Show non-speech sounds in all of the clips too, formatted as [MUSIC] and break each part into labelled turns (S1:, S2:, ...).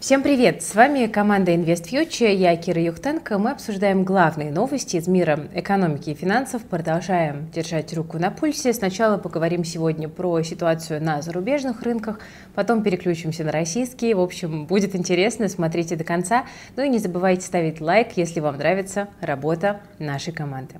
S1: Всем привет! С вами команда InvestFuture, я Кира Юхтенко. Мы обсуждаем главные новости из мира экономики и финансов, продолжаем держать руку на пульсе. Сначала поговорим сегодня про ситуацию на зарубежных рынках, потом переключимся на российские. В общем, будет интересно, смотрите до конца. Ну и не забывайте ставить лайк, если вам нравится работа нашей команды.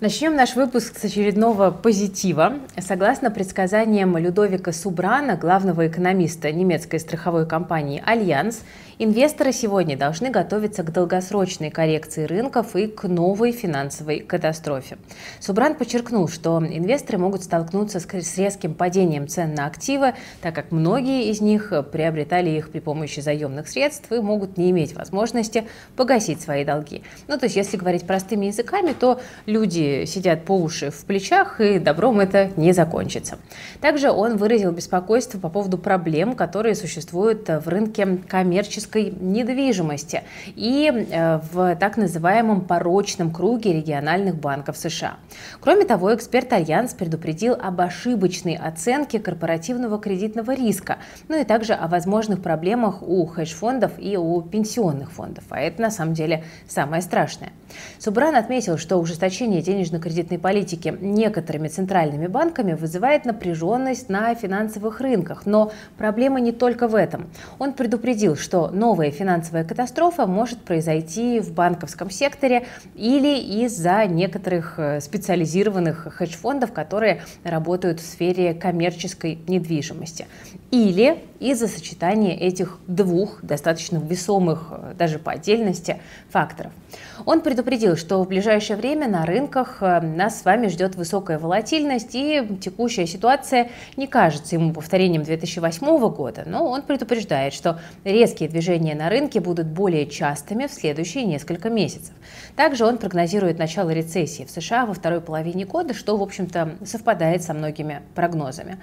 S1: Начнем наш выпуск с очередного позитива. Согласно предсказаниям Людовика Субрана, главного экономиста немецкой страховой компании «Альянс», Инвесторы сегодня должны готовиться к долгосрочной коррекции рынков и к новой финансовой катастрофе. Субран подчеркнул, что инвесторы могут столкнуться с резким падением цен на активы, так как многие из них приобретали их при помощи заемных средств и могут не иметь возможности погасить свои долги. Ну, то есть, если говорить простыми языками, то люди сидят по уши в плечах, и добром это не закончится. Также он выразил беспокойство по поводу проблем, которые существуют в рынке коммерческих коммерческой недвижимости и э, в так называемом порочном круге региональных банков США. Кроме того, эксперт Альянс предупредил об ошибочной оценке корпоративного кредитного риска, ну и также о возможных проблемах у хедж-фондов и у пенсионных фондов. А это на самом деле самое страшное. Субран отметил, что ужесточение денежно-кредитной политики некоторыми центральными банками вызывает напряженность на финансовых рынках. Но проблема не только в этом. Он предупредил, что новая финансовая катастрофа может произойти в банковском секторе или из-за некоторых э, специализированных хедж-фондов, которые работают в сфере коммерческой недвижимости. Или из-за сочетания этих двух достаточно весомых э, даже по отдельности факторов. Он предупредил, что в ближайшее время на рынках э, нас с вами ждет высокая волатильность, и текущая ситуация не кажется ему повторением 2008 года, но он предупреждает, что резкие движения на рынке будут более частыми в следующие несколько месяцев. Также он прогнозирует начало рецессии в США во второй половине года, что, в общем-то, совпадает со многими прогнозами.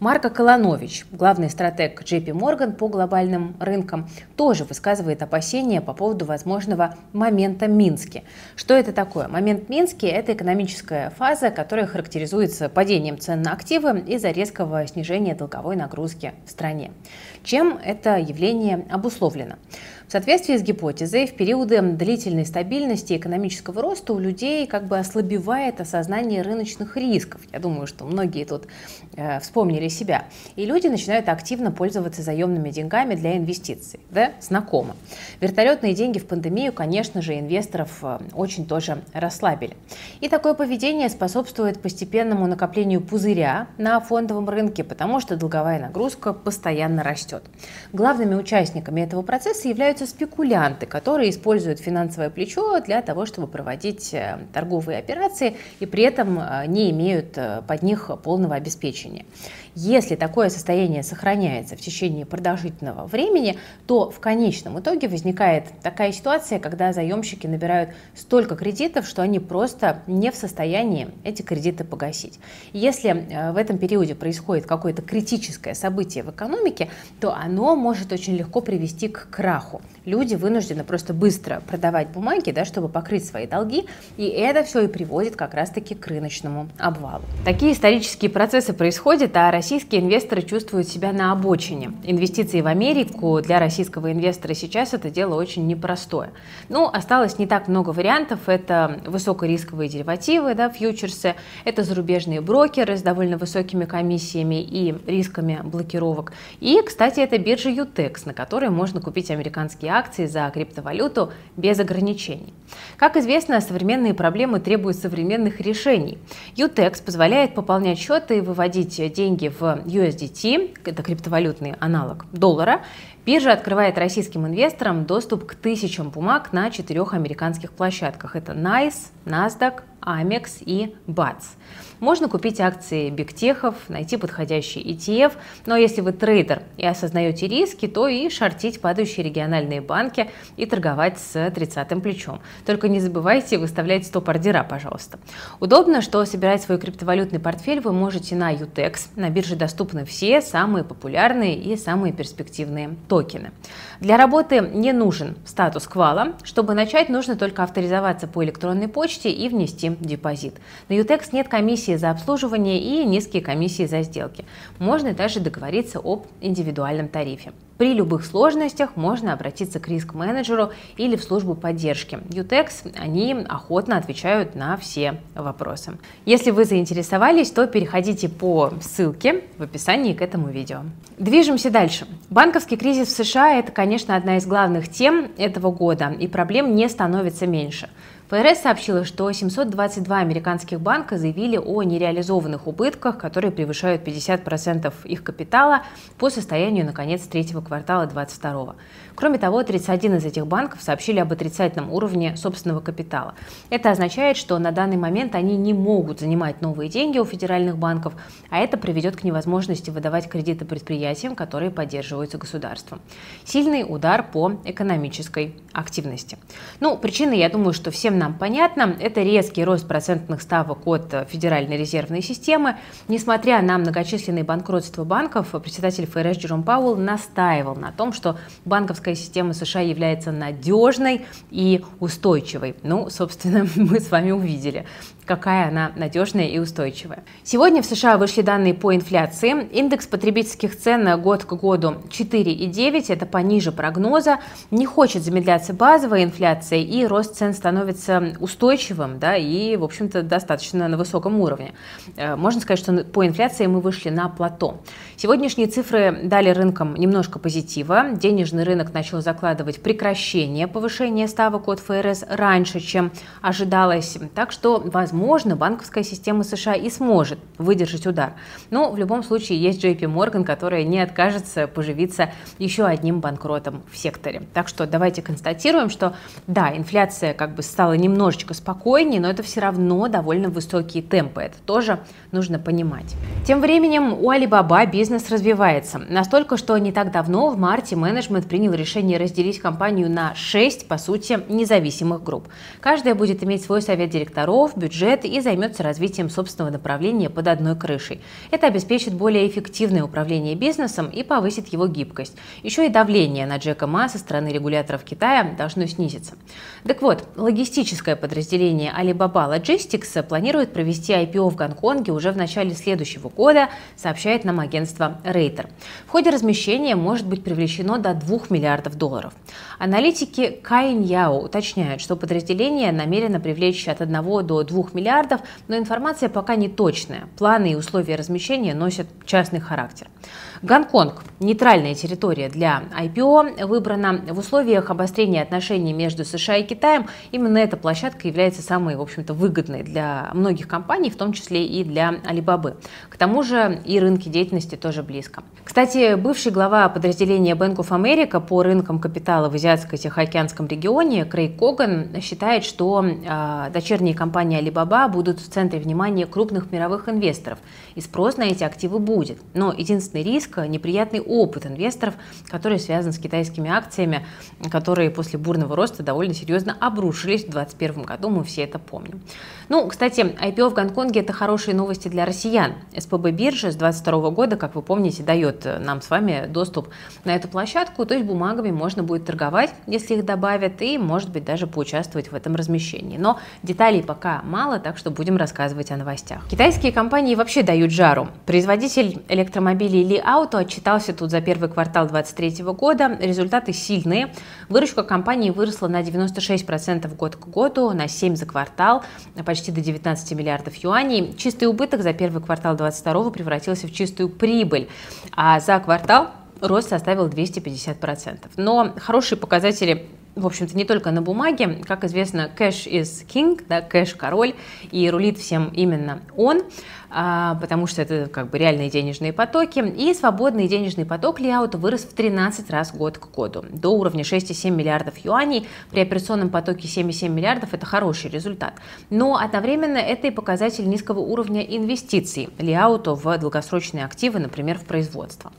S1: Марко Колонович, главный стратег JP Morgan по глобальным рынкам, тоже высказывает опасения по поводу возможного момента Минске. Что это такое? Момент Минске – это экономическая фаза, которая характеризуется падением цен на активы из-за резкого снижения долговой нагрузки в стране. Чем это явление обусловлено? В соответствии с гипотезой, в периоды длительной стабильности экономического роста у людей как бы ослабевает осознание рыночных рисков. Я думаю, что многие тут э, вспомнили себя. И люди начинают активно пользоваться заемными деньгами для инвестиций. Да? Знакомо. Вертолетные деньги в пандемию, конечно же, инвесторов э, очень тоже расслабили. И такое поведение способствует постепенному накоплению пузыря на фондовом рынке, потому что долговая нагрузка постоянно растет. Главными участниками этого процесса являются являются спекулянты, которые используют финансовое плечо для того, чтобы проводить э, торговые операции и при этом э, не имеют э, под них полного обеспечения. Если такое состояние сохраняется в течение продолжительного времени, то в конечном итоге возникает такая ситуация, когда заемщики набирают столько кредитов, что они просто не в состоянии эти кредиты погасить. Если в этом периоде происходит какое-то критическое событие в экономике, то оно может очень легко привести к краху люди вынуждены просто быстро продавать бумаги, да, чтобы покрыть свои долги, и это все и приводит как раз-таки к рыночному обвалу. Такие исторические процессы происходят, а российские инвесторы чувствуют себя на обочине. Инвестиции в Америку для российского инвестора сейчас это дело очень непростое. Ну, осталось не так много вариантов. Это высокорисковые деривативы, да, фьючерсы, это зарубежные брокеры с довольно высокими комиссиями и рисками блокировок. И, кстати, это биржа UTEX, на которой можно купить американские акции за криптовалюту без ограничений. Как известно, современные проблемы требуют современных решений. UTEX позволяет пополнять счеты и выводить деньги в USDT, это криптовалютный аналог доллара, Биржа открывает российским инвесторам доступ к тысячам бумаг на четырех американских площадках. Это NICE, NASDAQ, Amex и BATS. Можно купить акции бигтехов, найти подходящий ETF, но если вы трейдер и осознаете риски, то и шортить падающие региональные банки и торговать с 30 плечом. Только не забывайте выставлять стоп-ордера, пожалуйста. Удобно, что собирать свой криптовалютный портфель вы можете на UTEX. На бирже доступны все самые популярные и самые перспективные токены. Для работы не нужен статус квала. Чтобы начать, нужно только авторизоваться по электронной почте и внести депозит. На Utex нет комиссии за обслуживание и низкие комиссии за сделки. Можно даже договориться об индивидуальном тарифе. При любых сложностях можно обратиться к риск-менеджеру или в службу поддержки. Utex, они охотно отвечают на все вопросы. Если вы заинтересовались, то переходите по ссылке в описании к этому видео. Движемся дальше. Банковский кризис в США – это, конечно, одна из главных тем этого года, и проблем не становится меньше. ФРС сообщила, что 722 американских банка заявили о нереализованных убытках, которые превышают 50% их капитала по состоянию на конец третьего квартала 2022. Кроме того, 31 из этих банков сообщили об отрицательном уровне собственного капитала. Это означает, что на данный момент они не могут занимать новые деньги у федеральных банков, а это приведет к невозможности выдавать кредиты предприятиям, которые поддерживаются государством. Сильный удар по экономической активности. Ну, причины, я думаю, что всем нам понятно. Это резкий рост процентных ставок от Федеральной резервной системы. Несмотря на многочисленные банкротства банков, председатель ФРС Джером Пауэлл настаивал на том, что банковская система США является надежной и устойчивой. Ну, собственно, [LAUGHS] мы с вами увидели какая она надежная и устойчивая. Сегодня в США вышли данные по инфляции. Индекс потребительских цен год к году 4,9, это пониже прогноза. Не хочет замедляться базовая инфляция, и рост цен становится устойчивым, да, и, в общем-то, достаточно на высоком уровне. Э, можно сказать, что по инфляции мы вышли на плато. Сегодняшние цифры дали рынкам немножко позитива. Денежный рынок начал закладывать прекращение повышения ставок от ФРС раньше, чем ожидалось. Так что, возможно, банковская система США и сможет выдержать удар. Но в любом случае есть JP Morgan, которая не откажется поживиться еще одним банкротом в секторе. Так что давайте констатируем, что да, инфляция как бы стала немножечко спокойнее, но это все равно довольно высокие темпы. Это тоже нужно понимать. Тем временем у Alibaba бизнес развивается. Настолько, что не так давно, в марте, менеджмент принял решение разделить компанию на 6, по сути, независимых групп. Каждая будет иметь свой совет директоров, бюджет и займется развитием собственного направления под одной крышей. Это обеспечит более эффективное управление бизнесом и повысит его гибкость. Еще и давление на Джека Ма со стороны регуляторов Китая должно снизиться. Так вот, логистическое подразделение Alibaba Logistics планирует провести IPO в Гонконге уже в начале следующего года, сообщает нам агентство Рейтер. В ходе размещения может быть привлечено до 2 миллиардов долларов. Аналитики Каин Яо уточняют, что подразделение намерено привлечь от 1 до 2 миллиардов, но информация пока не точная. Планы и условия размещения носят частный характер. Гонконг – нейтральная территория для IPO, выбрана в условиях обострения отношений между США и Китаем. Именно эта площадка является самой, в общем-то, выгодной для многих компаний, в том числе и для Alibaba. К тому же и рынки деятельности тоже близко. Кстати, бывший глава подразделения Bank of America по рынкам капитала в Азиатско-Тихоокеанском регионе Крейг Коган считает, что э, дочерние компании Alibaba будут в центре внимания крупных мировых инвесторов, и спрос на эти активы будет. Но единственный риск – неприятный опыт инвесторов, который связан с китайскими акциями, которые после бурного роста довольно серьезно обрушились в 2021 году, мы все это помним. Ну, кстати, IPO в Гонконге – это хорошие новости для россиян. СПБ биржа с 2022 года, как вы помните, дает нам с вами доступ на эту площадку, то есть бумагами можно будет торговать, если их добавят, и, может быть, даже поучаствовать в этом размещении. Но деталей пока мало, так что будем рассказывать о новостях. Китайские компании вообще дают жару. Производитель электромобилей Li Auto отчитался тут за первый квартал 2023 года. Результаты сильные. Выручка компании выросла на 96% год к году, на 7 за квартал, почти до 19 миллиардов юаней. Чистый убыток за первый квартал 2022 превратился в чистую прибыль, а за квартал рост составил 250%. Но хорошие показатели в общем-то, не только на бумаге. Как известно, cash is king, да, кэш король, и рулит всем именно он. А, потому что это как бы реальные денежные потоки. И свободный денежный поток Лиаута вырос в 13 раз год к году, до уровня 6,7 миллиардов юаней. При операционном потоке 7,7 миллиардов это хороший результат. Но одновременно это и показатель низкого уровня инвестиций Лиауту в долгосрочные активы, например, в производство.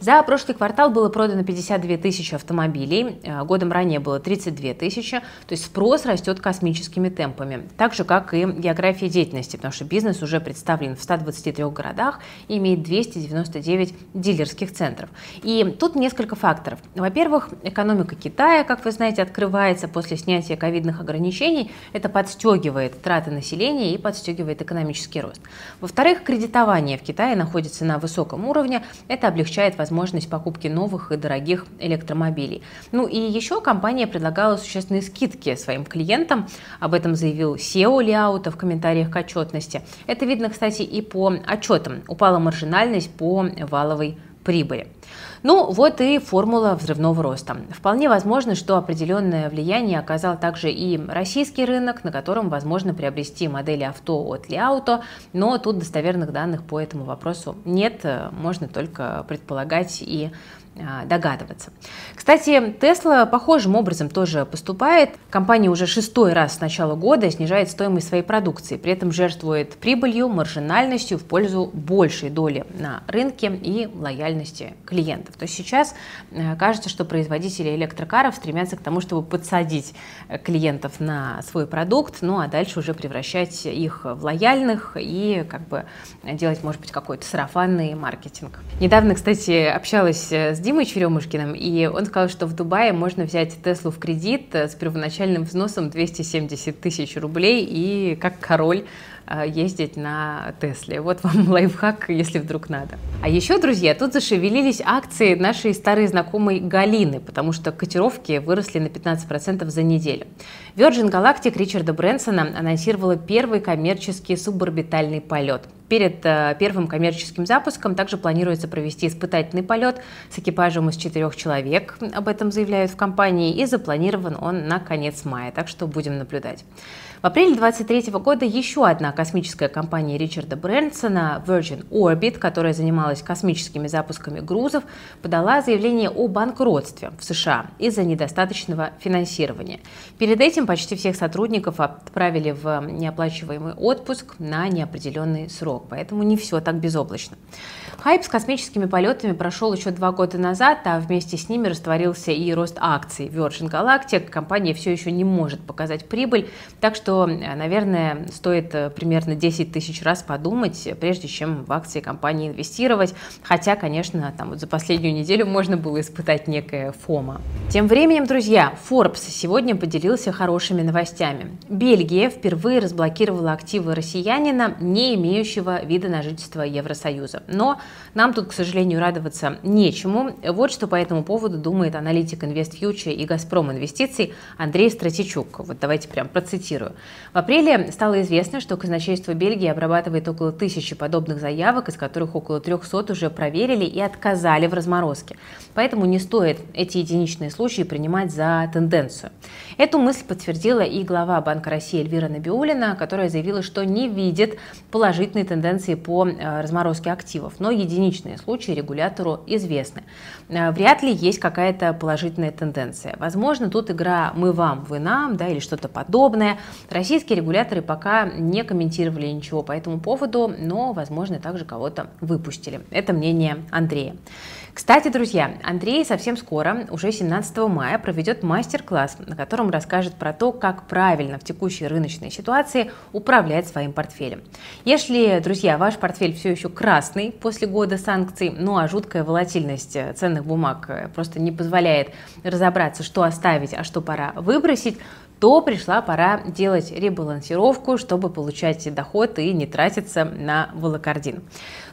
S1: За прошлый квартал было продано 52 тысячи автомобилей, а, годом ранее было 32 тысячи, то есть спрос растет космическими темпами, так же, как и география деятельности, потому что бизнес уже представлен в 123 городах и имеет 299 дилерских центров. И тут несколько факторов. Во-первых, экономика Китая, как вы знаете, открывается после снятия ковидных ограничений. Это подстегивает траты населения и подстегивает экономический рост. Во-вторых, кредитование в Китае находится на высоком уровне. Это облегчает возможность покупки новых и дорогих электромобилей. Ну и еще компания предлагала существенные скидки своим клиентам. Об этом заявил SEO Ляута в комментариях к отчетности. Это видно, кстати, и по отчетам. Упала маржинальность по валовой прибыли. Ну, вот и формула взрывного роста. Вполне возможно, что определенное влияние оказал также и российский рынок, на котором возможно приобрести модели авто от Liauto, но тут достоверных данных по этому вопросу нет, можно только предполагать и догадываться. Кстати, Tesla похожим образом тоже поступает. Компания уже шестой раз с начала года снижает стоимость своей продукции, при этом жертвует прибылью, маржинальностью в пользу большей доли на рынке и лояльности клиентов. То есть сейчас э, кажется, что производители электрокаров стремятся к тому, чтобы подсадить э, клиентов на свой продукт, ну а дальше уже превращать их в лояльных и как бы делать, может быть, какой-то сарафанный маркетинг. Недавно, кстати, общалась э, с Димой Черемушкиным, и он сказал, что в Дубае можно взять Теслу в кредит э, с первоначальным взносом 270 тысяч рублей и как король э, ездить на Тесле. Вот вам [LAUGHS] лайфхак, если вдруг надо. А еще, друзья, тут зашевелились акции нашей старой знакомой Галины, потому что котировки выросли на 15% за неделю. Virgin Galactic Ричарда Брэнсона анонсировала первый коммерческий суборбитальный полет. Перед э, первым коммерческим запуском также планируется провести испытательный полет с экипажем из четырех человек, об этом заявляют в компании, и запланирован он на конец мая, так что будем наблюдать. В апреле 2023 года еще одна космическая компания Ричарда Брэнсона, Virgin Orbit, которая занималась космическими запусками грузов, подала заявление о банкротстве в США из-за недостаточного финансирования. Перед этим почти всех сотрудников отправили в неоплачиваемый отпуск на неопределенный срок, поэтому не все так безоблачно. Хайп с космическими полетами прошел еще два года назад, а вместе с ними растворился и рост акций Virgin Galactic. Компания все еще не может показать прибыль, так что что, наверное, стоит э, примерно 10 тысяч раз подумать, прежде чем в акции компании инвестировать. Хотя, конечно, там вот за последнюю неделю можно было испытать некое фома. Тем временем, друзья, Forbes сегодня поделился хорошими новостями. Бельгия впервые разблокировала активы россиянина, не имеющего вида на жительство Евросоюза. Но нам тут, к сожалению, радоваться нечему. Вот что по этому поводу думает аналитик InvestFuture и Газпром инвестиций Андрей Стратичук. Вот давайте прям процитирую. В апреле стало известно, что казначейство Бельгии обрабатывает около тысячи подобных заявок, из которых около 300 уже проверили и отказали в разморозке. Поэтому не стоит эти единичные случаи принимать за тенденцию. Эту мысль подтвердила и глава Банка России Эльвира Набиулина, которая заявила, что не видит положительной тенденции по э, разморозке активов, но единичные случаи регулятору известны. Э, вряд ли есть какая-то положительная тенденция. Возможно, тут игра «мы вам, вы нам» да, или что-то подобное. Российские регуляторы пока не комментировали ничего по этому поводу, но, возможно, также кого-то выпустили. Это мнение Андрея. Кстати, друзья, Андрей совсем скоро, уже 17 мая, проведет мастер-класс, на котором расскажет про то, как правильно в текущей рыночной ситуации управлять своим портфелем. Если, друзья, ваш портфель все еще красный после года санкций, ну а жуткая волатильность ценных бумаг просто не позволяет разобраться, что оставить, а что пора выбросить, то пришла пора делать ребалансировку, чтобы получать доход и не тратиться на волокордин.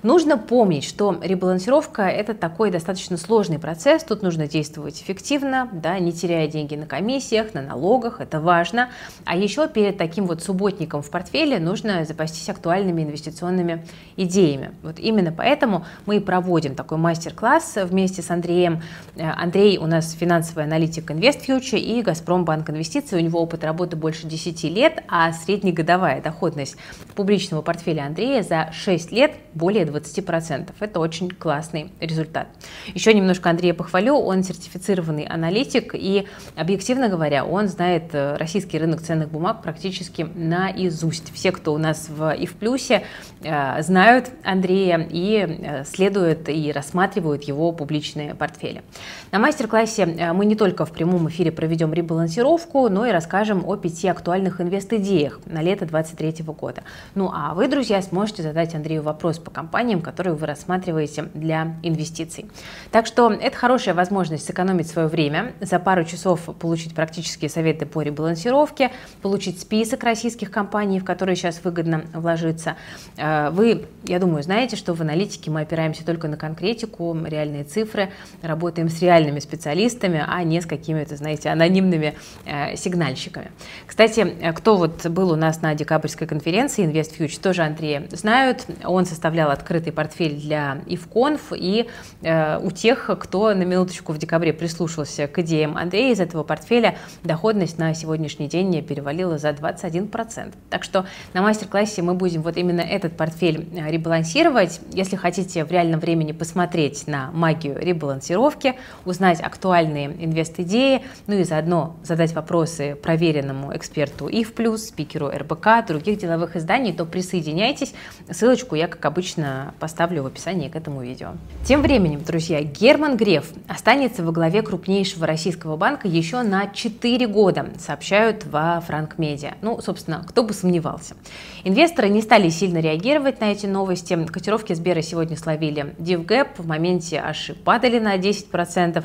S1: Нужно помнить, что ребалансировка – это такой достаточно сложный процесс, тут нужно действовать эффективно, да, не теряя деньги на комиссиях, на налогах, это важно. А еще перед таким вот субботником в портфеле нужно запастись актуальными инвестиционными идеями. Вот именно поэтому мы и проводим такой мастер-класс вместе с Андреем. Э, Андрей у нас финансовый аналитик InvestFuture и Газпромбанк инвестиций. У него опыт работы больше 10 лет, а среднегодовая доходность публичного портфеля Андрея за 6 лет более 20%. Это очень классный результат. Еще немножко Андрея похвалю, он сертифицированный аналитик, и, объективно говоря, он знает э, российский рынок ценных бумаг практически наизусть. Все, кто у нас в и в плюсе, э, знают Андрея и э, следуют и рассматривают его публичные портфели. На мастер-классе мы не только в прямом эфире проведем ребалансировку, но и расскажем о пяти актуальных инвест-идеях на лето 2023 года. Ну а вы, друзья, сможете задать Андрею вопрос по компаниям, которые вы рассматриваете для инвестиций. Так что это хорошая возможность сэкономить свое время, за пару часов получить практические советы по ребалансировке, получить список российских компаний, в которые сейчас выгодно вложиться. Э, вы, я думаю, знаете, что в аналитике мы опираемся только на конкретику, реальные цифры, работаем с реальными специалистами, а не с какими-то, знаете, анонимными э, сигнальщиками. Кстати, э, кто вот был у нас на декабрьской конференции InvestFuture, тоже Андрея знают. Он составлял открытый портфель для Ивконф, и э, у тех, кто на минуточку в декабре прислушался к идеям Андрея, из этого портфеля доходность на сегодняшний день перевалила за 21%. Так что на мастер-классе мы будем вот именно этот портфель э, ребалансировать. Если хотите в реальном времени посмотреть на магию ребалансировки, узнать актуальные инвест-идеи, ну и заодно задать вопросы проверенному эксперту и в плюс, спикеру РБК, других деловых изданий, то присоединяйтесь. Ссылочку я, как обычно, поставлю в описании к этому видео. Тем временем, друзья, Герман Греф останется во главе крупнейшего российского банка еще на 4 года, сообщают во Франк Медиа. Ну, собственно, кто бы сомневался. Инвесторы не стали сильно реагировать на эти новости. Котировки Сбера сегодня словили DivGap, в моменте аж и падали на 10%.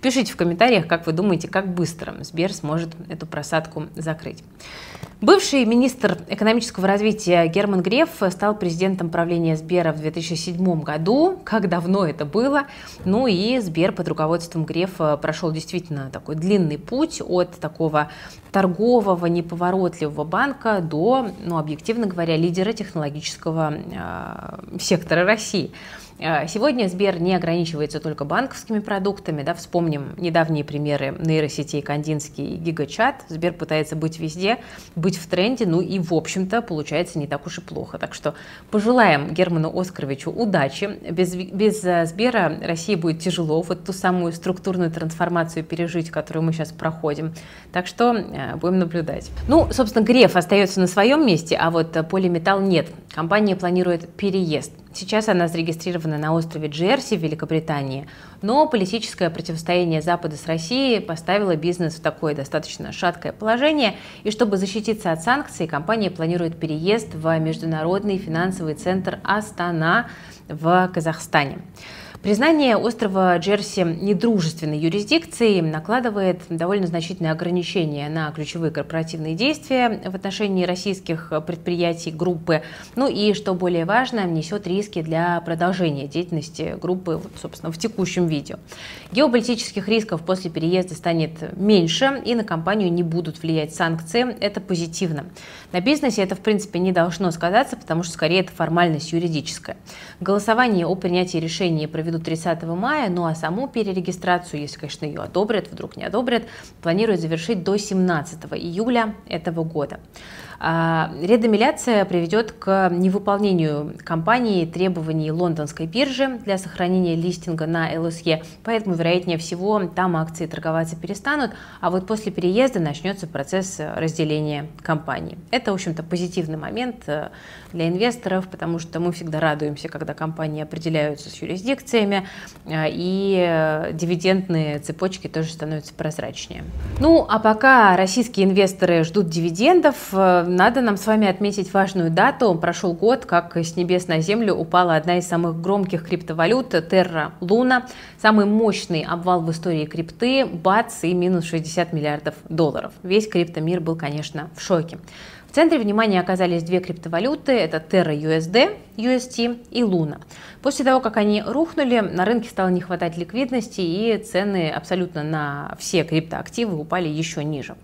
S1: Пишите в комментариях, как вы думаете, как быстро Сбер сможет эту просадку закрыть. Бывший министр экономического развития Герман Греф стал президентом правления Сбера в 2007 году. Как давно это было? Ну и Сбер под руководством Грефа прошел действительно такой длинный путь от такого торгового, неповоротливого банка до, ну, объективно говоря, лидера технологического э, сектора России. А, сегодня Сбер не ограничивается только банковскими продуктами. Да, вспомним недавние примеры нейросетей Кандинский и Гигачат. Сбер пытается быть везде, быть в тренде, ну и, в общем-то, получается не так уж и плохо. Так что пожелаем Герману Оскаровичу удачи. Без, без э, Сбера России будет тяжело вот ту самую структурную трансформацию пережить, которую мы сейчас проходим. Так что э, будем наблюдать. Ну, собственно, Греф остается на своем месте, а вот Полиметалл нет. Компания планирует переезд. Сейчас она зарегистрирована на острове Джерси в Великобритании, но политическое противостояние Запада с Россией поставило бизнес в такое достаточно шаткое положение, и чтобы защититься от санкций, компания планирует переезд в международный финансовый центр Астана в Казахстане. Признание острова Джерси недружественной юрисдикцией накладывает довольно значительные ограничения на ключевые корпоративные действия в отношении российских предприятий группы. Ну и, что более важно, несет риски для продолжения деятельности группы, собственно, в текущем виде. Геополитических рисков после переезда станет меньше, и на компанию не будут влиять санкции. Это позитивно. На бизнесе это, в принципе, не должно сказаться, потому что, скорее, это формальность юридическая. Голосование о принятии решения проведут до 30 мая, ну а саму перерегистрацию, если, конечно, ее одобрят, вдруг не одобрят, планируют завершить до 17 июля этого года. А, редомиляция приведет к невыполнению компании требований лондонской биржи для сохранения листинга на ЛСЕ, поэтому, вероятнее всего, там акции торговаться перестанут, а вот после переезда начнется процесс разделения компании. Это, в общем-то, позитивный момент э, для инвесторов, потому что мы всегда радуемся, когда компании определяются с юрисдикциями, э, и э, дивидендные цепочки тоже становятся прозрачнее. Ну, а пока российские инвесторы ждут дивидендов, надо нам с вами отметить важную дату. Прошел год, как с небес на землю упала одна из самых громких криптовалют Terra Luna. Самый мощный обвал в истории крипты, бац и минус 60 миллиардов долларов. Весь криптомир был, конечно, в шоке. В центре внимания оказались две криптовалюты, это Terra USD, UST и Luna. После того, как они рухнули, на рынке стало не хватать ликвидности и цены абсолютно на все криптоактивы упали еще ниже.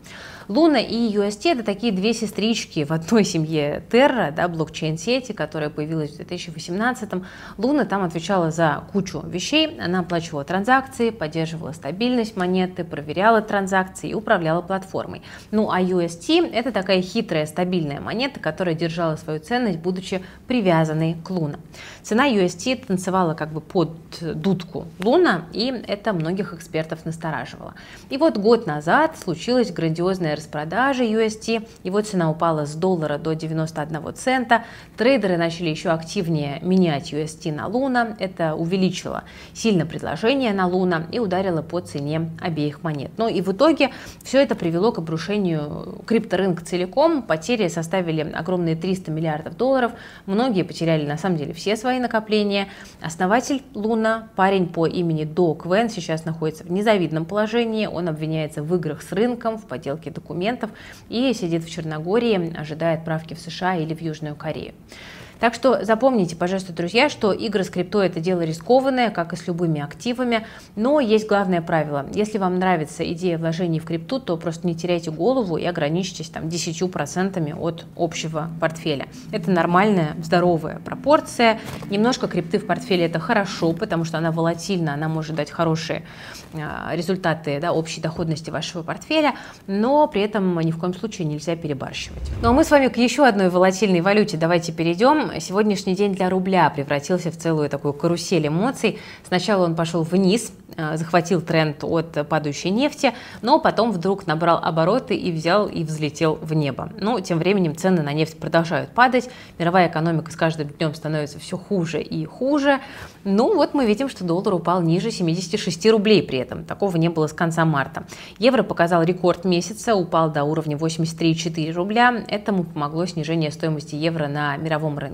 S1: Луна и UST это такие две сестрички в одной семье Terra, да, блокчейн-сети, которая появилась в 2018 -м. Луна там отвечала за кучу вещей, она оплачивала транзакции, поддерживала стабильность монеты, проверяла транзакции и управляла платформой. Ну а UST это такая хитрая стабильная монета, которая держала свою ценность, будучи привязанной к Луна. Цена UST танцевала как бы под дудку Луна, и это многих экспертов настораживало. И вот год назад случилась грандиозная распродажа UST, его цена упала с доллара до 91 цента, трейдеры начали еще активнее менять UST на Луна, это увеличило сильно предложение на Луна и ударило по цене обеих монет. Ну и в итоге все это привело к обрушению крипторынка целиком, потери составили огромные 300 миллиардов долларов, многие потеряли на самом деле все свои накопления. Основатель Луна, парень по имени До Квен, сейчас находится в незавидном положении, он обвиняется в играх с рынком, в подделке документов и сидит в Черногории, ожидая отправки в США или в Южную Корею. Так что запомните, пожалуйста, друзья, что игры с крипто это дело рискованное, как и с любыми активами, но есть главное правило. Если вам нравится идея вложений в крипту, то просто не теряйте голову и ограничьтесь там 10% от общего портфеля. Это нормальная, здоровая пропорция. Немножко крипты в портфеле это хорошо, потому что она волатильна, она может дать хорошие а, результаты да, общей доходности вашего портфеля, но при этом ни в коем случае нельзя перебарщивать. Ну а мы с вами к еще одной волатильной валюте давайте перейдем сегодняшний день для рубля превратился в целую такую карусель эмоций. Сначала он пошел вниз, Э, захватил тренд от падающей нефти, но потом вдруг набрал обороты и взял и взлетел в небо. Ну, тем временем цены на нефть продолжают падать, мировая экономика с каждым днем становится все хуже и хуже. Ну, вот мы видим, что доллар упал ниже 76 рублей при этом. Такого не было с конца марта. Евро показал рекорд месяца, упал до уровня 83,4 рубля. Этому помогло снижение стоимости евро на мировом рынке.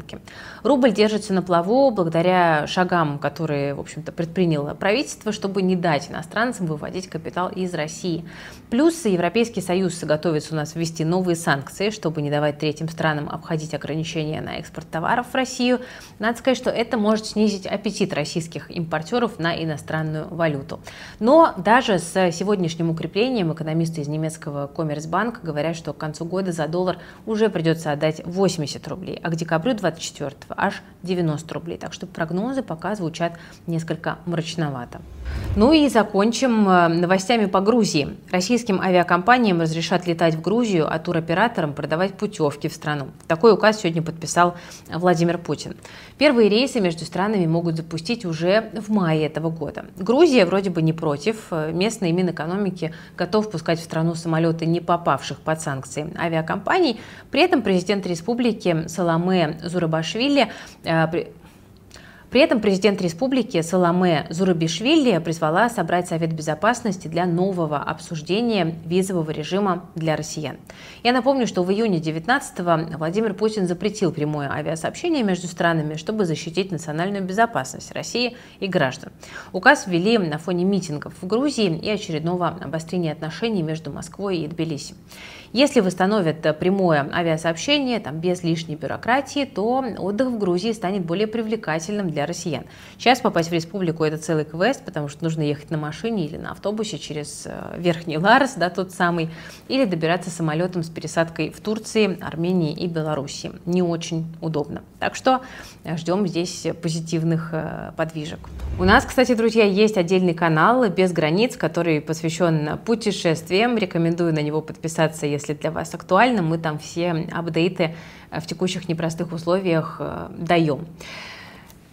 S1: Рубль держится на плаву благодаря шагам, которые, в общем-то, предприняло правительство, чтобы не дать иностранцам выводить капитал из России. Плюс Европейский Союз готовится у нас ввести новые санкции, чтобы не давать третьим странам обходить ограничения на экспорт товаров в Россию. Надо сказать, что это может снизить аппетит российских импортеров на иностранную валюту. Но даже с сегодняшним укреплением экономисты из немецкого Коммерсбанка говорят, что к концу года за доллар уже придется отдать 80 рублей, а к декабрю 24 аж 90 рублей. Так что прогнозы пока звучат несколько мрачновато. Ну и закончим э, новостями по Грузии. Российским авиакомпаниям разрешат летать в Грузию, а туроператорам продавать путевки в страну. Такой указ сегодня подписал Владимир Путин. Первые рейсы между странами могут запустить уже в мае этого года. Грузия вроде бы не против. Местный Минэкономики готов пускать в страну самолеты, не попавших под санкции авиакомпаний. При этом президент республики Саламе Зурабашвили э, при этом президент республики Саламе Зурабишвили призвала собрать Совет Безопасности для нового обсуждения визового режима для россиян. Я напомню, что в июне 19-го Владимир Путин запретил прямое авиасообщение между странами, чтобы защитить национальную безопасность России и граждан. Указ ввели на фоне митингов в Грузии и очередного обострения отношений между Москвой и Тбилиси. Если восстановят прямое авиасообщение там, без лишней бюрократии, то отдых в Грузии станет более привлекательным для россиян. Сейчас попасть в республику это целый квест, потому что нужно ехать на машине или на автобусе через э, Верхний Ларс, да, тот самый, или добираться самолетом с пересадкой в Турции, Армении и Беларуси. Не очень удобно. Так что э, ждем здесь позитивных э, подвижек. У нас, кстати, друзья, есть отдельный канал «Без границ», который посвящен путешествиям. Рекомендую на него подписаться, если для вас актуально. Мы там все апдейты в текущих непростых условиях э, даем.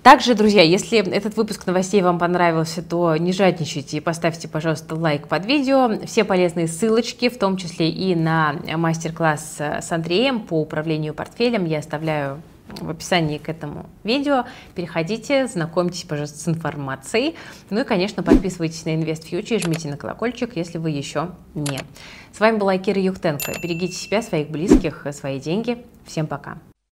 S1: Также, друзья, если этот выпуск новостей вам понравился, то не жадничайте и поставьте, пожалуйста, лайк под видео. Все полезные ссылочки, в том числе и на мастер-класс с Андреем по управлению портфелем, я оставляю в описании к этому видео. Переходите, знакомьтесь, пожалуйста, с информацией. Ну и, конечно, подписывайтесь на InvestFuture, жмите на колокольчик, если вы еще не. С вами была Кира Юхтенко. Берегите себя, своих близких, свои деньги. Всем пока.